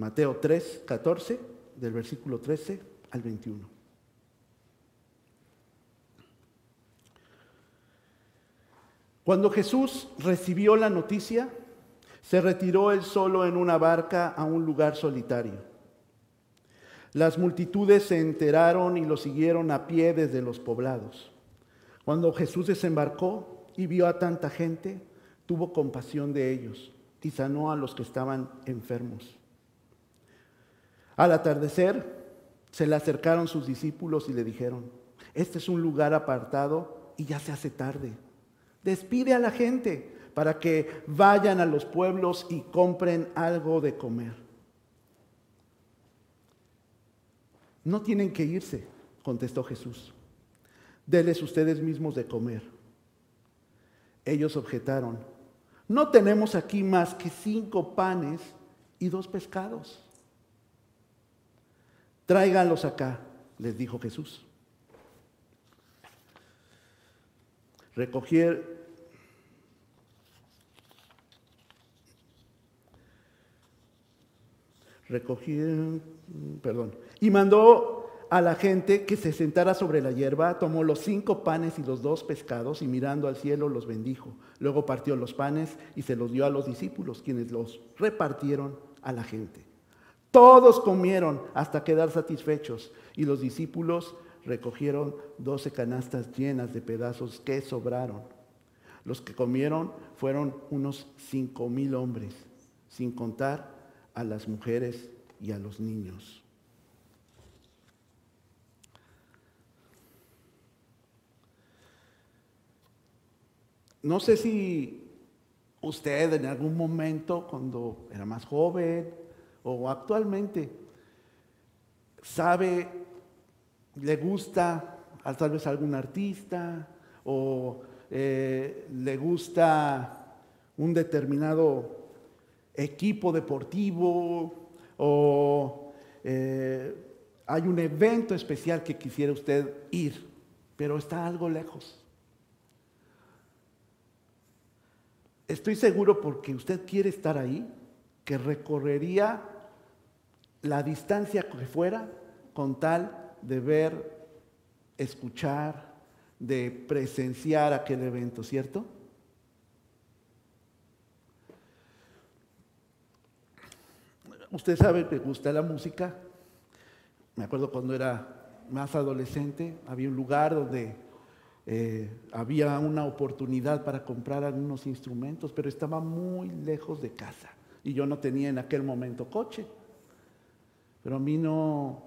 Mateo 3, 14, del versículo 13 al 21. Cuando Jesús recibió la noticia, se retiró él solo en una barca a un lugar solitario. Las multitudes se enteraron y lo siguieron a pie desde los poblados. Cuando Jesús desembarcó y vio a tanta gente, tuvo compasión de ellos y sanó a los que estaban enfermos. Al atardecer se le acercaron sus discípulos y le dijeron, este es un lugar apartado y ya se hace tarde. Despide a la gente para que vayan a los pueblos y compren algo de comer. No tienen que irse, contestó Jesús. Deles ustedes mismos de comer. Ellos objetaron, no tenemos aquí más que cinco panes y dos pescados. Tráiganlos acá, les dijo Jesús. Recogieron, recogieron, perdón, y mandó a la gente que se sentara sobre la hierba, tomó los cinco panes y los dos pescados y mirando al cielo los bendijo. Luego partió los panes y se los dio a los discípulos, quienes los repartieron a la gente. Todos comieron hasta quedar satisfechos y los discípulos recogieron doce canastas llenas de pedazos que sobraron. Los que comieron fueron unos cinco mil hombres, sin contar a las mujeres y a los niños. No sé si usted en algún momento, cuando era más joven o actualmente, sabe, le gusta tal vez algún artista o eh, le gusta un determinado equipo deportivo o eh, hay un evento especial que quisiera usted ir, pero está algo lejos. Estoy seguro porque usted quiere estar ahí, que recorrería la distancia que fuera con tal de ver, escuchar, de presenciar aquel evento, ¿cierto? Usted sabe que gusta la música. Me acuerdo cuando era más adolescente, había un lugar donde eh, había una oportunidad para comprar algunos instrumentos, pero estaba muy lejos de casa y yo no tenía en aquel momento coche. Pero a mí no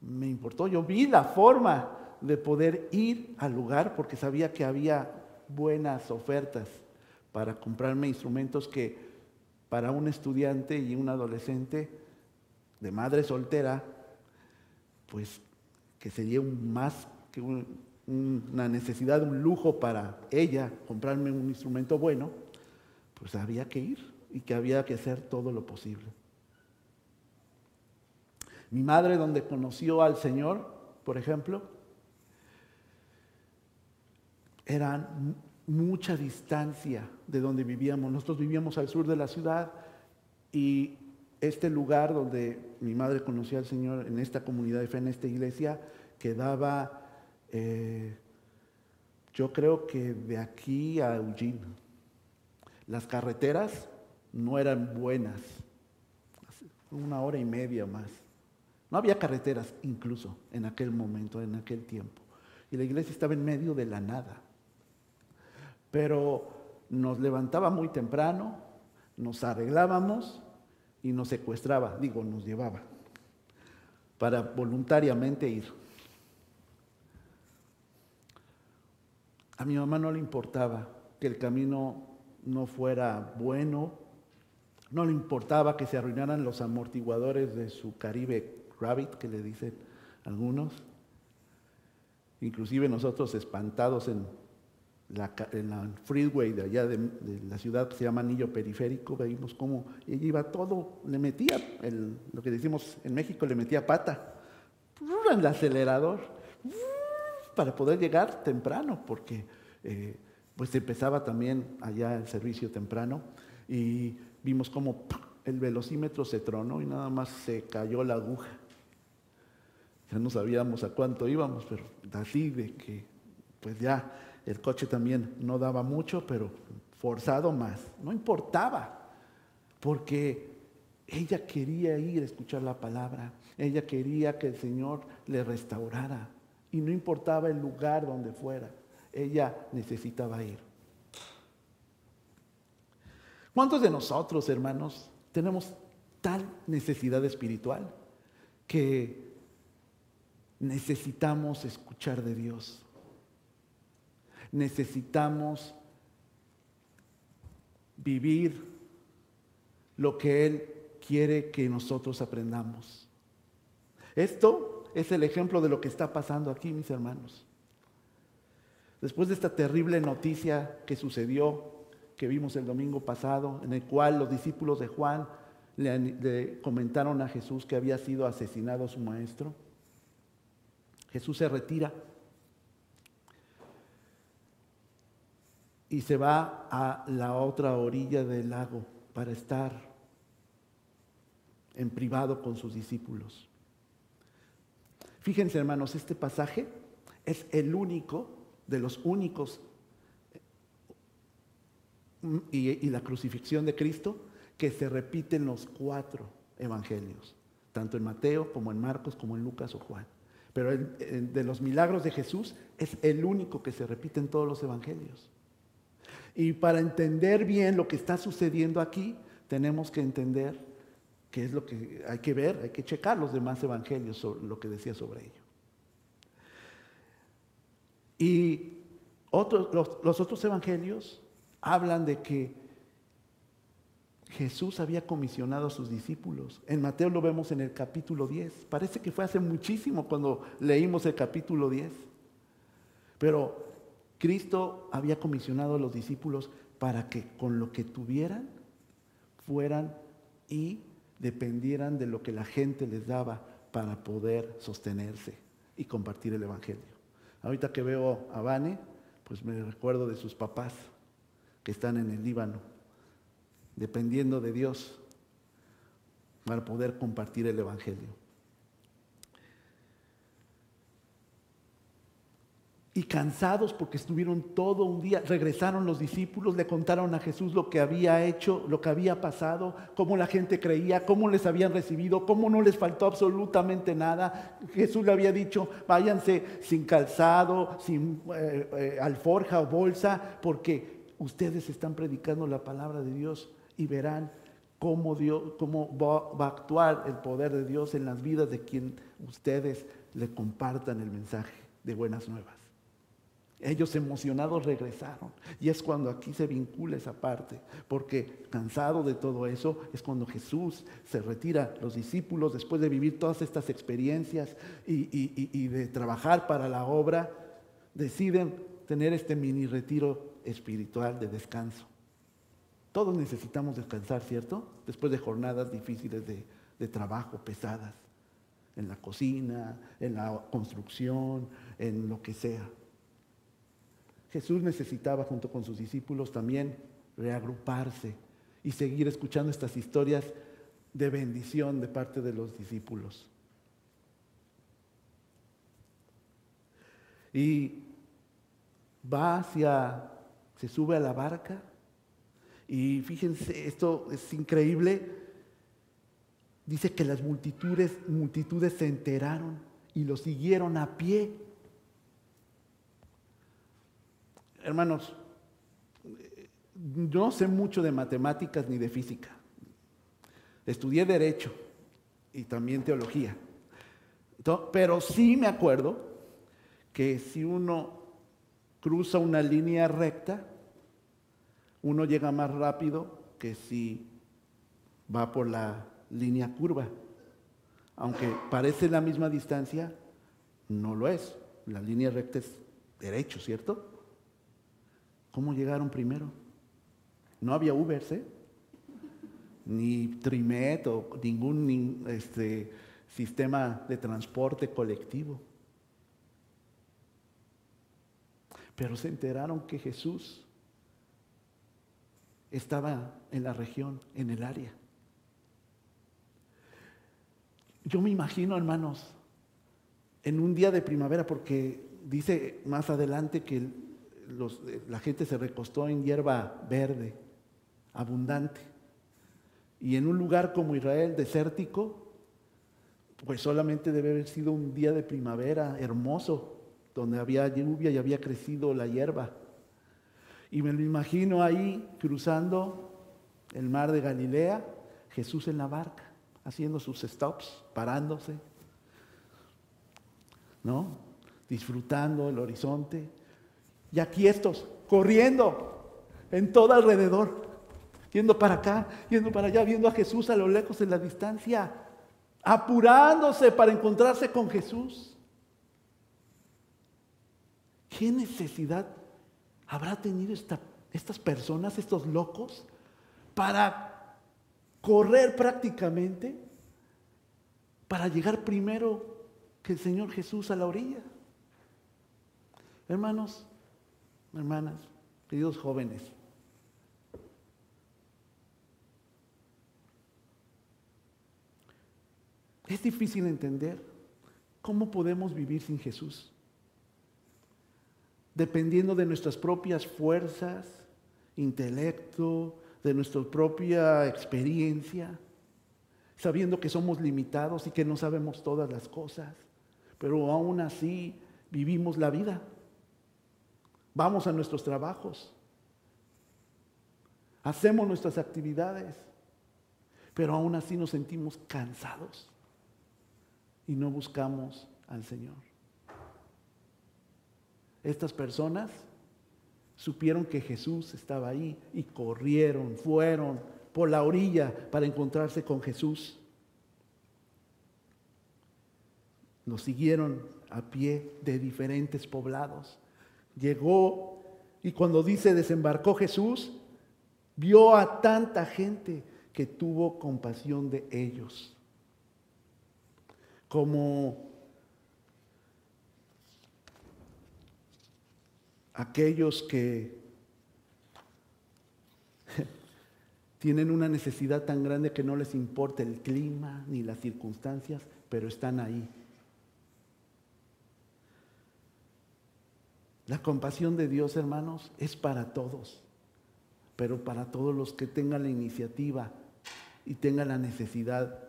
me importó, yo vi la forma de poder ir al lugar porque sabía que había buenas ofertas para comprarme instrumentos que para un estudiante y un adolescente de madre soltera, pues que sería un más que un, una necesidad, un lujo para ella, comprarme un instrumento bueno, pues había que ir y que había que hacer todo lo posible. Mi madre, donde conoció al Señor, por ejemplo, era mucha distancia de donde vivíamos. Nosotros vivíamos al sur de la ciudad y este lugar donde mi madre conoció al Señor, en esta comunidad de fe, en esta iglesia, quedaba eh, yo creo que de aquí a Eugene, las carreteras no eran buenas, una hora y media más. No había carreteras incluso en aquel momento, en aquel tiempo. Y la iglesia estaba en medio de la nada. Pero nos levantaba muy temprano, nos arreglábamos y nos secuestraba, digo, nos llevaba, para voluntariamente ir. A mi mamá no le importaba que el camino no fuera bueno, no le importaba que se arruinaran los amortiguadores de su Caribe Rabbit, que le dicen algunos. Inclusive nosotros espantados en la, freeway de allá de, la ciudad que se llama Anillo Periférico, veíamos cómo ella iba todo, le metía, lo que decimos en México, le metía pata en el acelerador para poder llegar temprano, porque eh, pues empezaba también allá el servicio temprano. Y vimos cómo el velocímetro se tronó y nada más se cayó la aguja. Ya no sabíamos a cuánto íbamos, pero así de que, pues ya el coche también no daba mucho, pero forzado más. No importaba, porque ella quería ir a escuchar la palabra, ella quería que el Señor le restaurara y no importaba el lugar donde fuera, ella necesitaba ir. ¿Cuántos de nosotros, hermanos, tenemos tal necesidad espiritual que necesitamos escuchar de Dios? Necesitamos vivir lo que Él quiere que nosotros aprendamos. Esto es el ejemplo de lo que está pasando aquí, mis hermanos. Después de esta terrible noticia que sucedió que vimos el domingo pasado, en el cual los discípulos de Juan le, comentaron a Jesús que había sido asesinado su maestro. Jesús se retira y se va a la otra orilla del lago para estar en privado con sus discípulos. Fíjense hermanos, este pasaje es el único de los únicos y, la crucifixión de Cristo que se repite en los cuatro evangelios, tanto en Mateo como en Marcos como en Lucas o Juan. Pero de los milagros de Jesús es el único que se repite en todos los evangelios. Y para entender bien lo que está sucediendo aquí, tenemos que entender qué es lo que hay que ver, hay que checar los demás evangelios sobre lo que decía sobre ello. Y los otros evangelios hablan de que Jesús había comisionado a sus discípulos. En Mateo lo vemos en el capítulo 10. Parece que fue hace muchísimo cuando leímos el capítulo 10. Pero Cristo había comisionado a los discípulos para que con lo que tuvieran fueran y dependieran de lo que la gente les daba para poder sostenerse y compartir el Evangelio. Ahorita que veo a Vane, pues me recuerdo de sus papás que están en el Líbano, dependiendo de Dios para poder compartir el Evangelio. Y cansados porque estuvieron todo un día, regresaron los discípulos, le contaron a Jesús lo que había hecho, lo que había pasado, cómo la gente creía, cómo les habían recibido, cómo no les faltó absolutamente nada. Jesús le había dicho, váyanse sin calzado, sin eh, eh, alforja o bolsa, porque ustedes están predicando la palabra de Dios y verán cómo, Dios, cómo va, a actuar el poder de Dios en las vidas de quien ustedes le compartan el mensaje de buenas nuevas. Ellos emocionados regresaron. Y es cuando aquí se vincula esa parte. Porque cansado de todo eso es cuando Jesús se retira. Los discípulos, después de vivir todas estas experiencias y, y de trabajar para la obra, deciden tener este mini retiro espiritual de descanso. Todos necesitamos descansar, ¿cierto? Después de jornadas difíciles de, trabajo, pesadas, en la cocina, en la construcción, en lo que sea. Jesús necesitaba junto con sus discípulos también reagruparse y seguir escuchando estas historias de bendición de parte de los discípulos. Y va hacia se sube a la barca y fíjense, esto es increíble. Dice que las multitudes, multitudes se enteraron y lo siguieron a pie. Hermanos, no sé mucho de matemáticas ni de física. Estudié derecho y también teología. Pero sí me acuerdo que si uno cruza una línea recta, uno llega más rápido que si va por la línea curva. Aunque parece la misma distancia, no lo es. La línea recta es derecho, ¿cierto? ¿Cómo llegaron primero? No había Uber, ¿eh? ni Trimet o ningún este, sistema de transporte colectivo. Pero se enteraron que Jesús estaba en la región, en el área. Yo me imagino, hermanos, en un día de primavera, porque dice más adelante que la gente se recostó en hierba verde, abundante. Y en un lugar como Israel, desértico, pues solamente debe haber sido un día de primavera hermoso, donde había lluvia y había crecido la hierba. Y me lo imagino ahí cruzando el mar de Galilea, Jesús en la barca, haciendo sus stops, parándose, ¿no? Disfrutando el horizonte. Y aquí estos, corriendo en todo alrededor, yendo para acá, yendo para allá, viendo a Jesús a lo lejos en la distancia, apurándose para encontrarse con Jesús. ¿Qué necesidad habrá tenido estas personas, estos locos, para correr prácticamente, para llegar primero que el Señor Jesús a la orilla? Hermanos, hermanas, queridos jóvenes, es difícil entender cómo podemos vivir sin Jesús dependiendo de nuestras propias fuerzas, intelecto, de nuestra propia experiencia, sabiendo que somos limitados y que no sabemos todas las cosas, pero aún así vivimos la vida. Vamos a nuestros trabajos, hacemos nuestras actividades, pero aún así nos sentimos cansados y no buscamos al Señor. Estas personas supieron que Jesús estaba ahí y corrieron, fueron por la orilla para encontrarse con Jesús. Lo siguieron a pie de diferentes poblados. Llegó y cuando dice desembarcó Jesús, vio a tanta gente que tuvo compasión de ellos. Como aquellos que tienen una necesidad tan grande que no les importa el clima ni las circunstancias, pero están ahí. La compasión de Dios, hermanos, es para todos, pero para todos los que tengan la iniciativa y tengan la necesidad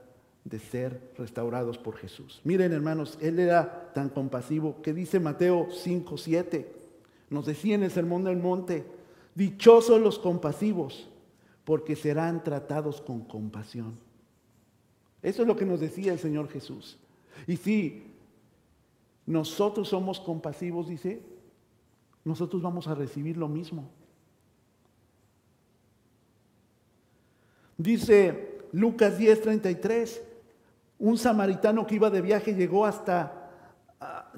de ser restaurados por Jesús. Miren, hermanos, Él era tan compasivo que dice Mateo 5, 7. Nos decía en el Sermón del Monte, dichosos los compasivos, porque serán tratados con compasión. Eso es lo que nos decía el Señor Jesús. Y si nosotros somos compasivos, dice, nosotros vamos a recibir lo mismo. Dice Lucas 10:33, un samaritano que iba de viaje llegó hasta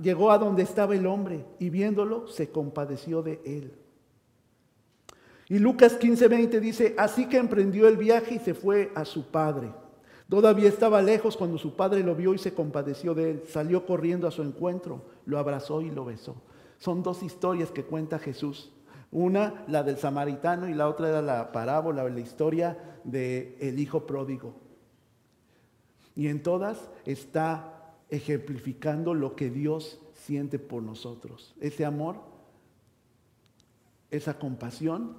llegó a donde estaba el hombre y viéndolo se compadeció de él. Y Lucas 15:20 dice, así que emprendió el viaje y se fue a su padre. Todavía estaba lejos cuando su padre lo vio y se compadeció de él. Salió corriendo a su encuentro, lo abrazó y lo besó. Son dos historias que cuenta Jesús. Una, la del samaritano, y la otra era la parábola la historia del el hijo pródigo. Y en todas está ejemplificando lo que Dios siente por nosotros. Ese amor, esa compasión,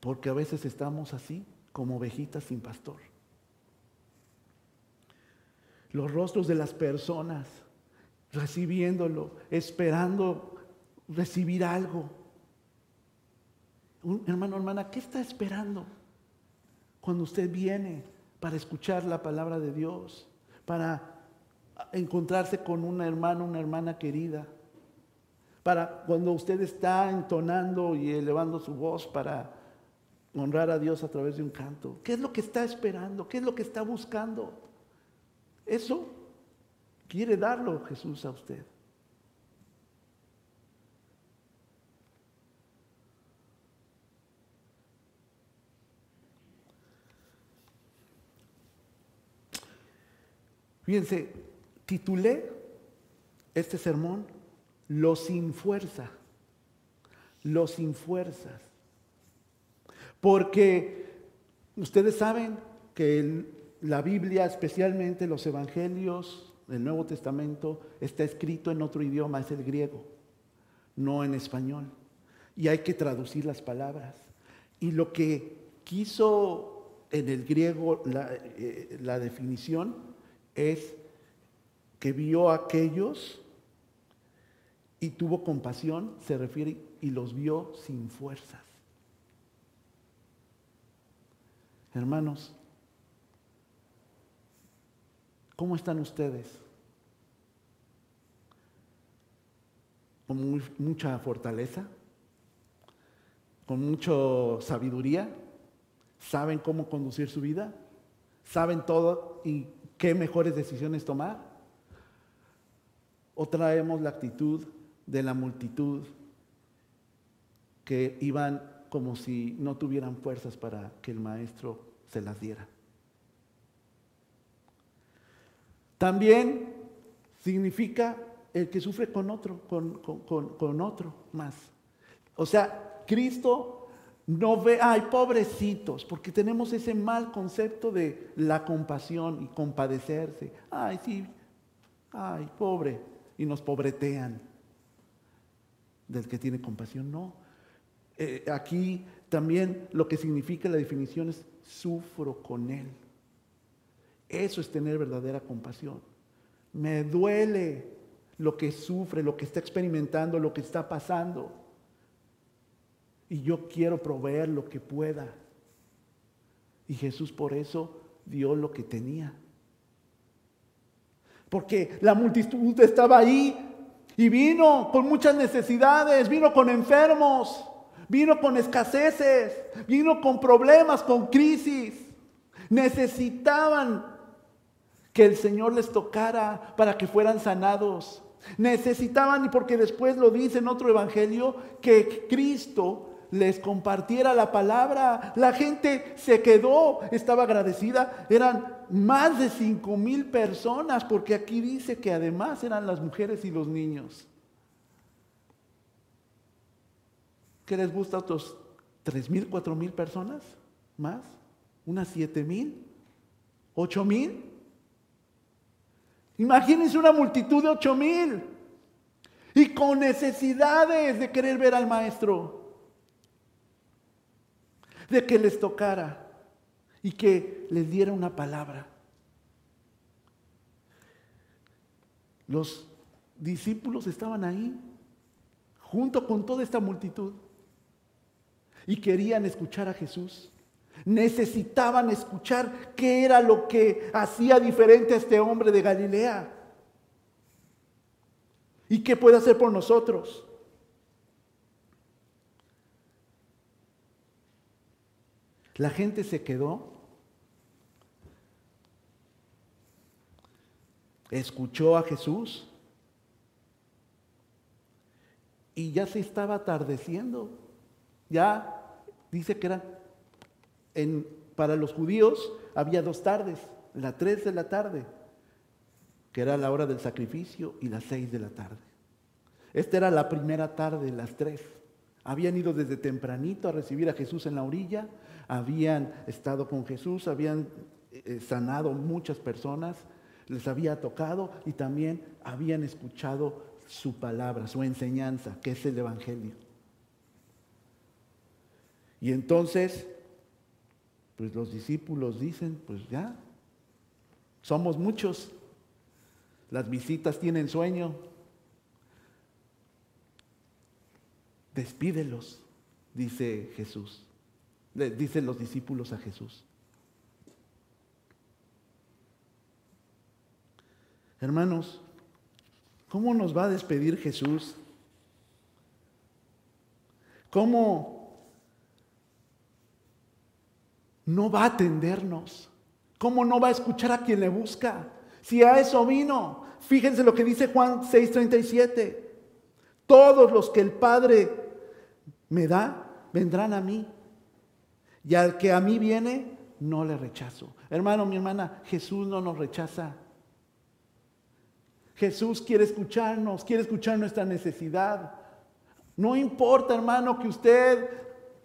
porque a veces estamos así, como ovejitas sin pastor. Los rostros de las personas recibiéndolo, esperando recibir algo. Hermano, hermana, ¿qué está esperando cuando usted viene para escuchar la palabra de Dios, para encontrarse con un hermano, una hermana querida, para cuando usted está entonando y elevando su voz para honrar a Dios a través de un canto. ¿Qué es lo que está esperando? ¿Qué es lo que está buscando? Eso quiere darlo Jesús a usted. Fíjense, titulé este sermón Los sin fuerza. Los sin fuerzas. Porque ustedes saben que la Biblia, especialmente los evangelios del Nuevo Testamento, está escrito en otro idioma, es el griego, no en español. Y hay que traducir las palabras. Y lo que quiso en el griego la, eh, la definición es que vio a aquellos y tuvo compasión, se refiere, y los vio sin fuerzas. Hermanos, ¿cómo están ustedes? ¿Con mucha fortaleza? ¿Con mucha sabiduría? ¿Saben cómo conducir su vida? ¿Saben todo y qué mejores decisiones tomar? ¿O traemos la actitud de la multitud que iban como si no tuvieran fuerzas para que el maestro se las diera. También significa el que sufre con otro, con, con, otro más. O sea, Cristo no ve, ay, pobrecitos, porque tenemos ese mal concepto de la compasión y compadecerse. Ay, sí, ay, pobre, y nos pobretean del que tiene compasión. No. Eh, aquí también lo que significa la definición es sufro con él. Eso es tener verdadera compasión. Me duele lo que sufre, lo que está experimentando, lo que está pasando. Y yo quiero proveer lo que pueda. Y Jesús por eso dio lo que tenía. Porque la multitud estaba ahí y vino con muchas necesidades, vino con enfermos, vino con escaseces, vino con problemas, con crisis. Necesitaban que el Señor les tocara para que fueran sanados. Necesitaban, y porque después lo dice en otro evangelio, que Cristo les compartiera la palabra. La gente se quedó, estaba agradecida. Eran más de cinco mil personas, porque aquí dice que además eran las mujeres y los niños. ¿Qué les gusta otros tres mil, cuatro mil personas? ¿Más? ¿Unas siete mil? ¿Ocho mil? Imagínense una multitud de ocho mil y con necesidades de querer ver al maestro, de que les tocara y que les diera una palabra. Los discípulos estaban ahí, junto con toda esta multitud, y querían escuchar a Jesús. Necesitaban escuchar qué era lo que hacía diferente a este hombre de Galilea. ¿Y qué puede hacer por nosotros? La gente se quedó, escuchó a Jesús y ya se estaba atardeciendo. Ya dice que era para los judíos había dos tardes, la tres de la tarde, que era la hora del sacrificio, y las seis de la tarde. Esta era la primera tarde, las tres. Habían ido desde tempranito a recibir a Jesús en la orilla habían estado con Jesús, habían eh, sanado muchas personas, les había tocado y también habían escuchado su palabra, su enseñanza, que es el Evangelio. Y entonces, pues los discípulos dicen, pues ya, somos muchos, las visitas tienen sueño, despídelos, dice Jesús dicen los discípulos a Jesús. Hermanos, ¿cómo nos va a despedir Jesús? ¿Cómo no va a atendernos? ¿Cómo no va a escuchar a quien le busca? Si a eso vino, fíjense lo que dice Juan 6:37. Todos los que el Padre me da, vendrán a mí. Y al que a mí viene, no le rechazo. Hermano, mi hermana, Jesús no nos rechaza. Jesús quiere escucharnos, quiere escuchar nuestra necesidad. No importa, hermano, que usted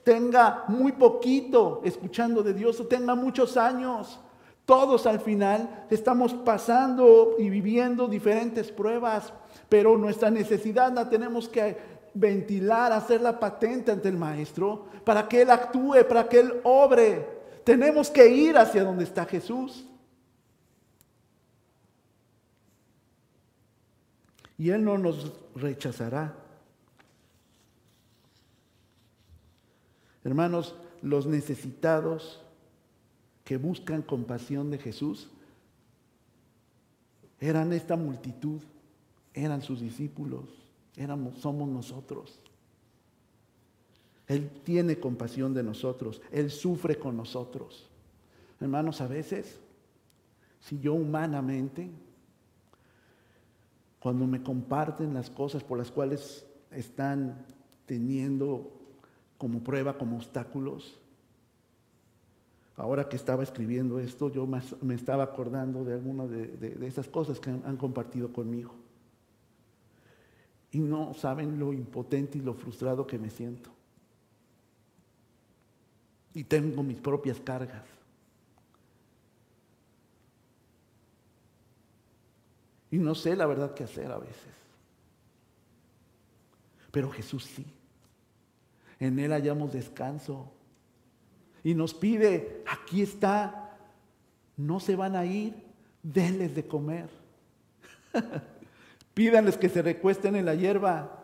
tenga muy poquito escuchando de Dios o tenga muchos años. Todos al final estamos pasando y viviendo diferentes pruebas, pero nuestra necesidad la tenemos que ventilar, hacerla patente ante el Maestro, para que Él actúe, para que Él obre. Tenemos que ir hacia donde está Jesús. Y Él no nos rechazará. Hermanos, los necesitados que buscan compasión de Jesús eran esta multitud, eran sus discípulos, éramos, somos nosotros. Él tiene compasión de nosotros, Él sufre con nosotros. Hermanos, a veces, si yo humanamente, cuando me comparten las cosas por las cuales están teniendo como prueba, como obstáculos, ahora que estaba escribiendo esto, yo me estaba acordando de algunas de, esas cosas que han, compartido conmigo. Y no saben lo impotente y lo frustrado que me siento. Y tengo mis propias cargas. Y no sé la verdad qué hacer a veces. Pero Jesús sí. En Él hallamos descanso y nos pide, aquí está, no se van a ir, denles de comer. Pídanles que se recuesten en la hierba.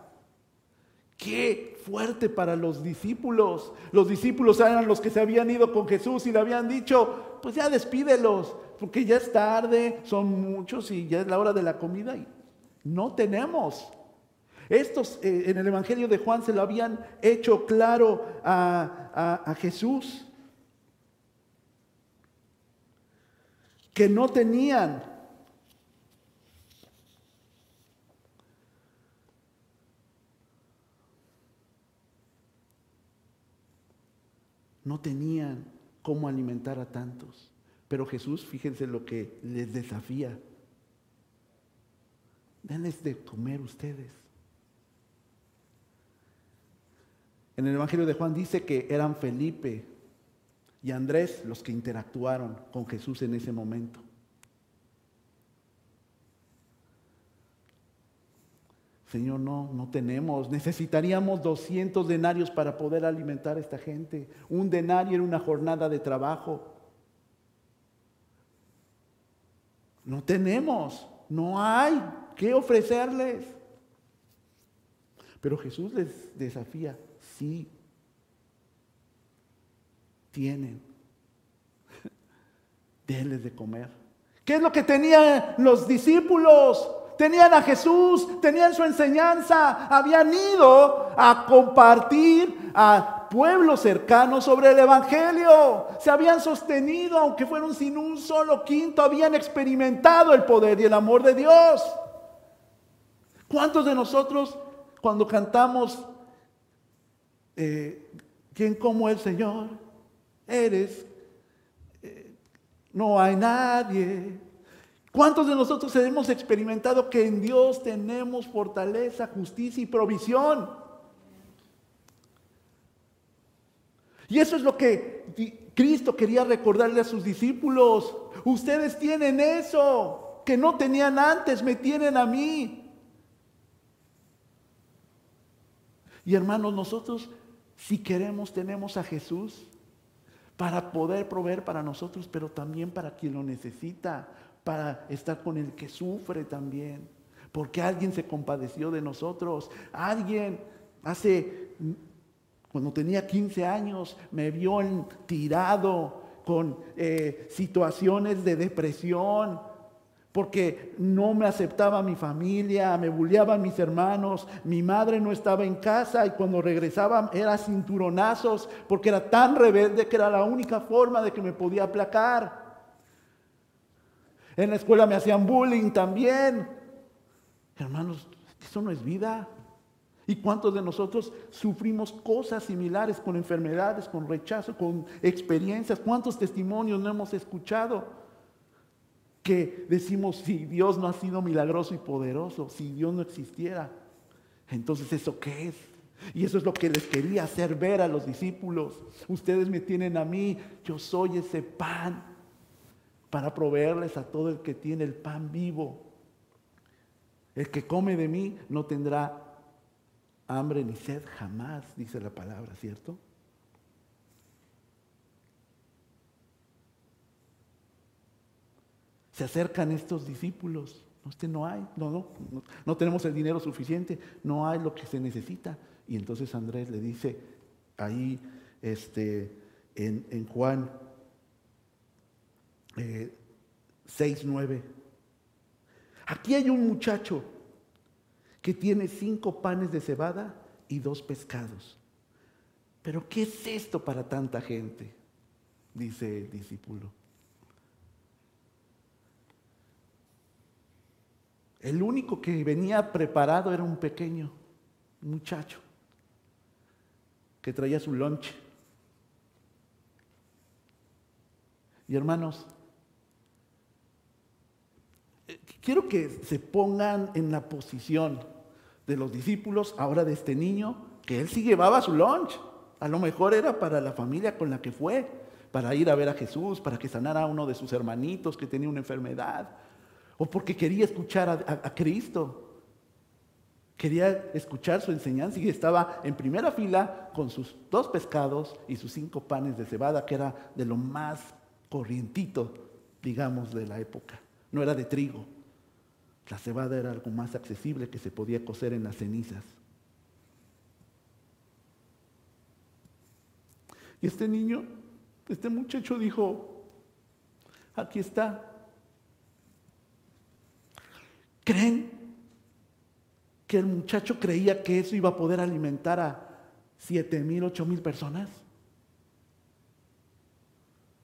Qué fuerte para los discípulos. Los discípulos eran los que se habían ido con Jesús y le habían dicho, pues ya despídelos, porque ya es tarde, son muchos y ya es la hora de la comida y no tenemos. Estos eh, en el Evangelio de Juan se lo habían hecho claro a, a Jesús. que no tenían. No tenían cómo alimentar a tantos. Pero Jesús, fíjense lo que les desafía. Denles de comer ustedes. En el Evangelio de Juan dice que eran Felipe, y Andrés los que interactuaron con Jesús en ese momento. Señor, no, no tenemos. Necesitaríamos 200 denarios para poder alimentar a esta gente. Un denario en una jornada de trabajo. No tenemos, no hay que ofrecerles. Pero Jesús les desafía, sí, tienen. Denles de comer. ¿Qué es lo que tenían los discípulos? Tenían a Jesús, tenían su enseñanza, habían ido a compartir a pueblos cercanos sobre el Evangelio. Se habían sostenido, aunque fueron sin un solo quinto, habían experimentado el poder y el amor de Dios. ¿Cuántos de nosotros cuando cantamos, eh, ¿quién como el Señor? eres, eh, no hay nadie. ¿Cuántos de nosotros hemos experimentado que en Dios tenemos fortaleza, justicia y provisión? Y eso es lo que Cristo quería recordarle a sus discípulos. Ustedes tienen eso que no tenían antes, me tienen a mí. Y hermanos, nosotros si queremos tenemos a Jesús para poder proveer para nosotros, pero también para quien lo necesita, para estar con el que sufre también. Porque alguien se compadeció de nosotros, alguien hace, cuando tenía 15 años, me vio tirado con eh, situaciones de depresión, porque no me aceptaba mi familia, me bulleaban mis hermanos, mi madre no estaba en casa y cuando regresaba era cinturonazos porque era tan rebelde que era la única forma de que me podía aplacar. En la escuela me hacían bullying también. Hermanos, eso no es vida. ¿Y cuántos de nosotros sufrimos cosas similares con enfermedades, con rechazo, con experiencias? ¿Cuántos testimonios no hemos escuchado? que decimos, si Dios no ha sido milagroso y poderoso, si Dios no existiera, entonces ¿eso qué es? Y eso es lo que les quería hacer ver a los discípulos. Ustedes me tienen a mí, yo soy ese pan para proveerles a todo el que tiene el pan vivo. El que come de mí no tendrá hambre ni sed jamás, dice la palabra, ¿cierto? Se acercan estos discípulos. Usted no hay, no, no, no, tenemos el dinero suficiente, no hay lo que se necesita. Y entonces Andrés le dice ahí este, en, Juan 6, eh, 9, aquí hay un muchacho que tiene cinco panes de cebada y dos pescados. Pero ¿qué es esto para tanta gente? Dice el discípulo. El único que venía preparado era un pequeño muchacho que traía su lonche. Y hermanos, quiero que se pongan en la posición de los discípulos, ahora de este niño, que él sí llevaba su lunch. A lo mejor era para la familia con la que fue, para ir a ver a Jesús, para que sanara a uno de sus hermanitos que tenía una enfermedad, o porque quería escuchar a, Cristo. Quería escuchar su enseñanza y estaba en primera fila con sus dos pescados y sus cinco panes de cebada, que era de lo más corrientito, digamos, de la época. No era de trigo. La cebada era algo más accesible que se podía cocer en las cenizas. Y este niño, este muchacho dijo, aquí está, ¿Creen que el muchacho creía que eso iba a poder alimentar a siete mil, ocho mil personas?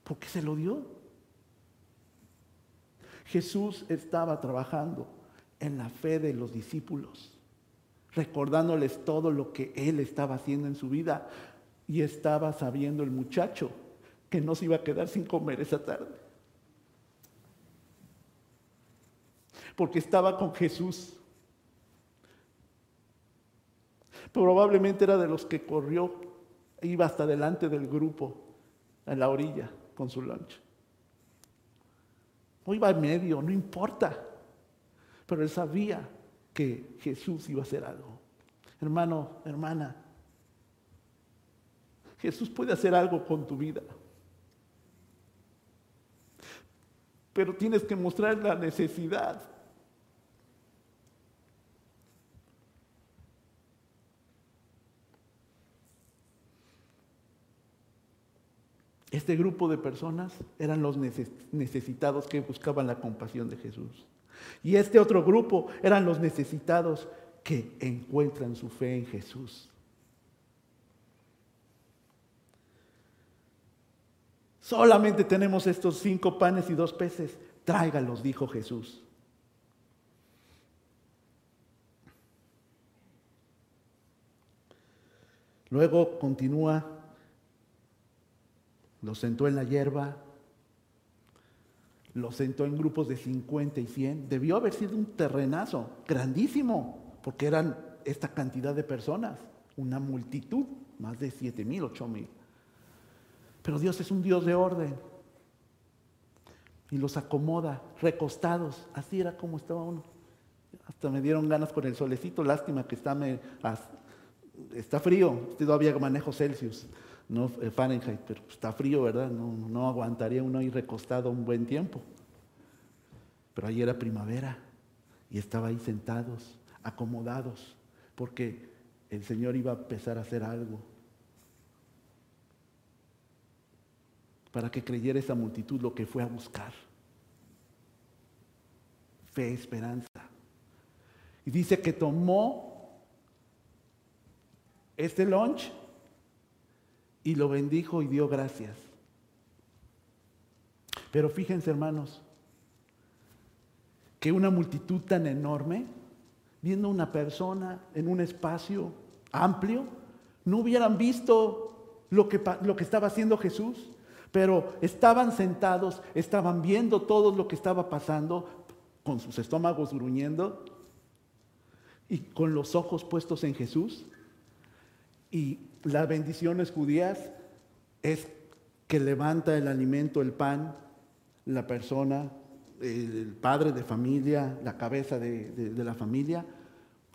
¿Por qué se lo dio? Jesús estaba trabajando en la fe de los discípulos, recordándoles todo lo que él estaba haciendo en su vida y estaba sabiendo el muchacho que no se iba a quedar sin comer esa tarde. porque estaba con Jesús. Probablemente era de los que corrió, iba hasta delante del grupo, en la orilla, con su lunch. O iba en medio, no importa. Pero él sabía que Jesús iba a hacer algo. Hermano, hermana, Jesús puede hacer algo con tu vida. Pero tienes que mostrar la necesidad Este grupo de personas eran los necesitados que buscaban la compasión de Jesús. Y este otro grupo eran los necesitados que encuentran su fe en Jesús. Solamente tenemos estos cinco panes y dos peces. Tráigalos, dijo Jesús. Luego continúa los sentó en la hierba, los sentó en grupos de 50 y 100. Debió haber sido un terrenazo grandísimo, porque eran esta cantidad de personas, una multitud, más de 7 mil, 8 mil. Pero Dios es un Dios de orden. Y los acomoda, recostados. Así era como estaba uno. Hasta me dieron ganas con el solecito. Lástima que está, me, está frío. Todavía manejo Celsius no eh, Fahrenheit, pero está frío, ¿verdad? No, no aguantaría uno ahí recostado un buen tiempo. Pero ahí era primavera y estaba ahí sentados, acomodados, porque el Señor iba a empezar a hacer algo. Para que creyera esa multitud lo que fue a buscar. Fe, esperanza. Y dice que tomó este lunch y lo bendijo y dio gracias. Pero fíjense hermanos, que una multitud tan enorme, viendo una persona en un espacio amplio, no hubieran visto lo que, lo que estaba haciendo Jesús, pero estaban sentados, estaban viendo todo lo que estaba pasando, con sus estómagos gruñendo y con los ojos puestos en Jesús. Y las bendiciones judías es que levanta el alimento, el pan, la persona, el padre de familia, la cabeza de, la familia,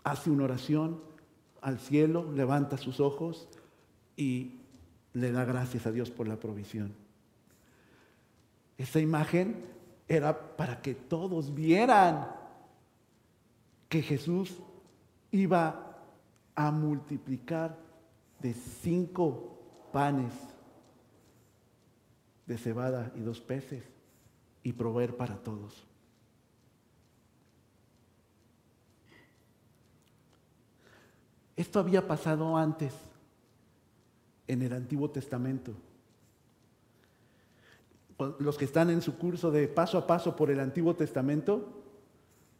hace una oración al cielo, levanta sus ojos y le da gracias a Dios por la provisión. Esa imagen era para que todos vieran que Jesús iba a multiplicar de cinco panes de cebada y dos peces y proveer para todos. Esto había pasado antes en el Antiguo Testamento. Los que están en su curso de paso a paso por el Antiguo Testamento,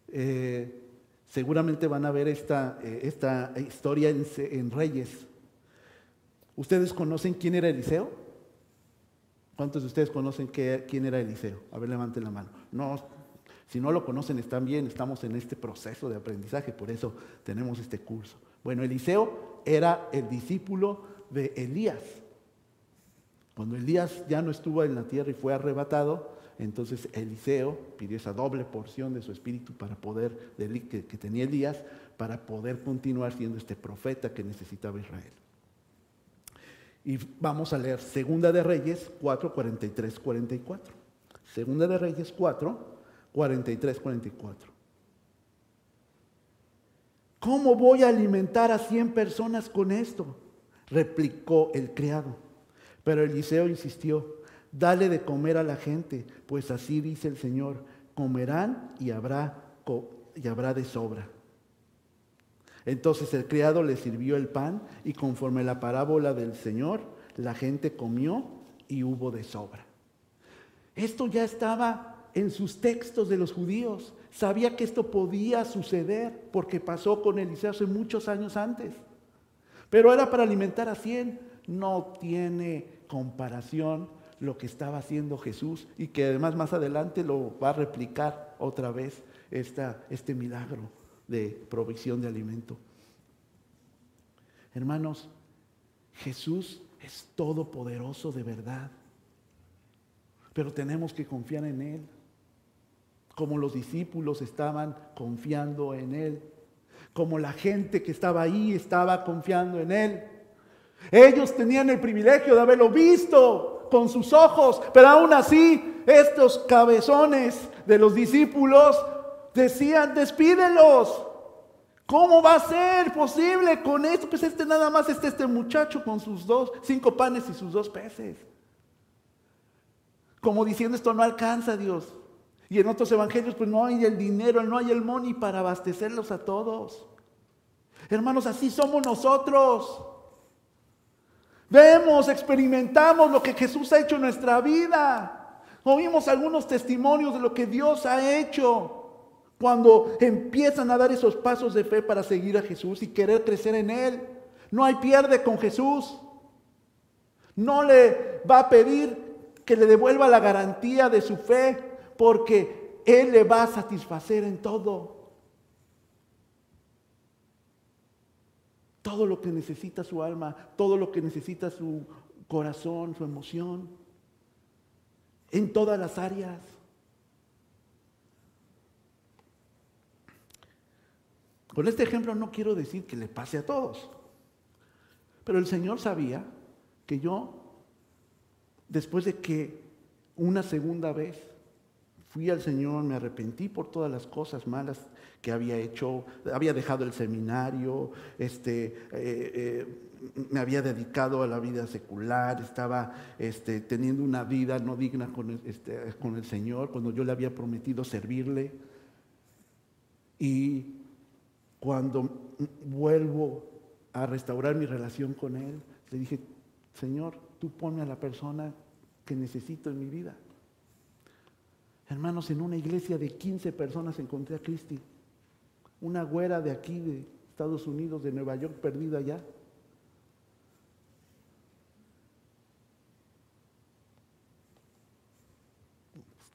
eh, seguramente van a ver esta, eh, esta historia en, en Reyes. ¿Ustedes conocen quién era Eliseo? ¿Cuántos de ustedes conocen quién era Eliseo? A ver, levanten la mano. No, si no lo conocen, están bien, estamos en este proceso de aprendizaje, por eso tenemos este curso. Bueno, Eliseo era el discípulo de Elías. Cuando Elías ya no estuvo en la tierra y fue arrebatado, entonces Eliseo pidió esa doble porción de su espíritu para poder, que, que tenía Elías, para poder continuar siendo este profeta que necesitaba Israel. Y vamos a leer Segunda de Reyes 4, 43, 44. Segunda de Reyes 4, 43, 44. ¿Cómo voy a alimentar a 100 personas con esto? replicó el criado. Pero Eliseo insistió, dale de comer a la gente, pues así dice el Señor, comerán y habrá, y habrá de sobra. Entonces el criado le sirvió el pan y conforme la parábola del Señor, la gente comió y hubo de sobra. Esto ya estaba en sus textos de los judíos. Sabía que esto podía suceder porque pasó con Eliseo hace muchos años antes. Pero era para alimentar a cien. No tiene comparación lo que estaba haciendo Jesús y que además más adelante lo va a replicar otra vez este milagro de provisión de alimento. Hermanos, Jesús es todopoderoso de verdad, pero tenemos que confiar en Él, como los discípulos estaban confiando en Él, como la gente que estaba ahí estaba confiando en Él. Ellos tenían el privilegio de haberlo visto con sus ojos, pero aún así estos cabezones de los discípulos decían, despídelos. ¿Cómo va a ser posible con esto? Pues este nada más está este muchacho con sus dos, cinco panes y sus dos peces. Como diciendo esto no alcanza Dios. Y en otros evangelios pues no hay el dinero, no hay el money para abastecerlos a todos. Hermanos, así somos nosotros. Vemos, experimentamos lo que Jesús ha hecho en nuestra vida. Oímos algunos testimonios de lo que Dios ha hecho cuando empiezan a dar esos pasos de fe para seguir a Jesús y querer crecer en Él. No hay pierde con Jesús. No le va a pedir que le devuelva la garantía de su fe porque Él le va a satisfacer en todo. Todo lo que necesita su alma, todo lo que necesita su corazón, su emoción, en todas las áreas. Con este ejemplo no quiero decir que le pase a todos, pero el Señor sabía que yo, después de que una segunda vez fui al Señor, me arrepentí por todas las cosas malas que había hecho, había dejado el seminario, este, eh, eh, me había dedicado a la vida secular, estaba este, teniendo una vida no digna con este, con el Señor, cuando yo le había prometido servirle. Y cuando vuelvo a restaurar mi relación con Él, le dije, Señor, tú ponme a la persona que necesito en mi vida. Hermanos, en una iglesia de 15 personas encontré a Cristi, una güera de aquí, de Estados Unidos, de Nueva York, perdida allá.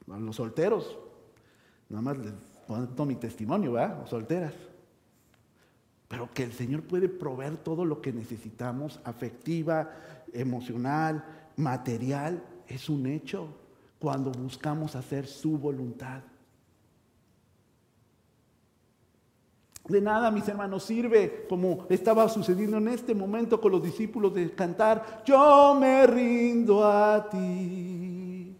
A los solteros, nada más les pongo mi testimonio, ¿verdad? Solteras pero que el Señor puede proveer todo lo que necesitamos, afectiva, emocional, material, es un hecho. cuando buscamos hacer su voluntad. De nada, mis hermanos, sirve como estaba sucediendo en este momento con los discípulos de cantar, yo me rindo a ti,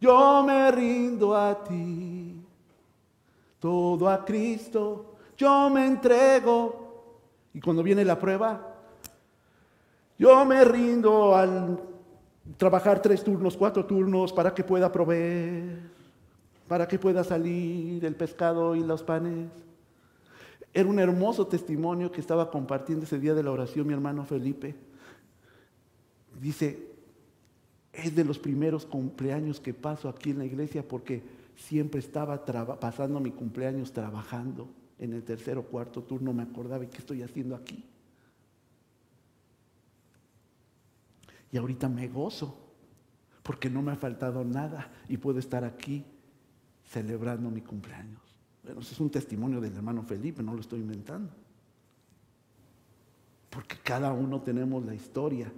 yo me rindo a ti, todo a Cristo, yo me entrego. Y cuando viene la prueba, yo me rindo al trabajar tres turnos, cuatro turnos para que pueda proveer, para que pueda salir el pescado y los panes. Era un hermoso testimonio que estaba compartiendo ese día de la oración mi hermano Felipe. Dice, es de los primeros cumpleaños que paso aquí en la iglesia porque siempre estaba pasando mi cumpleaños trabajando en el tercer o cuarto turno, me acordaba, ¿y qué estoy haciendo aquí? Y ahorita me gozo porque no me ha faltado nada y puedo estar aquí celebrando mi cumpleaños. Bueno, ese es un testimonio del hermano Felipe, no lo estoy inventando. Porque cada uno tenemos la historia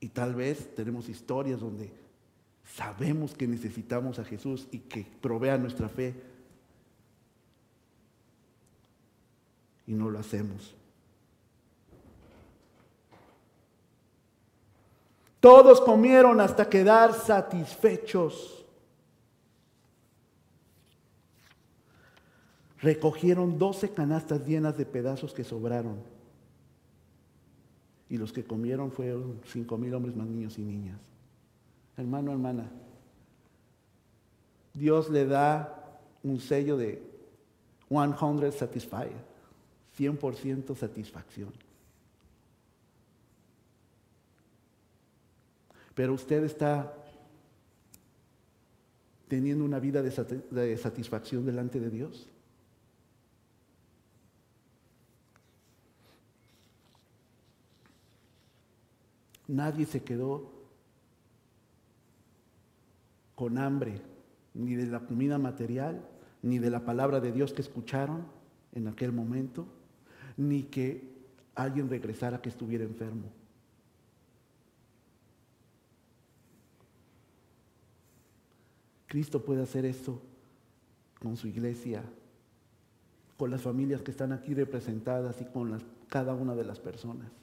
y tal vez tenemos historias donde sabemos que necesitamos a Jesús y que provea nuestra fe y no lo hacemos. Todos comieron hasta quedar satisfechos. Recogieron doce canastas llenas de pedazos que sobraron. Y los que comieron fueron cinco mil hombres más niños y niñas. Hermano, hermana, Dios le da un sello de 100 satisfied, 100% satisfacción. Pero usted está teniendo una vida de satisfacción delante de Dios. Nadie se quedó con hambre, ni de la comida material, ni de la palabra de Dios que escucharon en aquel momento, ni que alguien regresara que estuviera enfermo. Cristo puede hacer esto con su iglesia, con las familias que están aquí representadas y con cada una de las personas.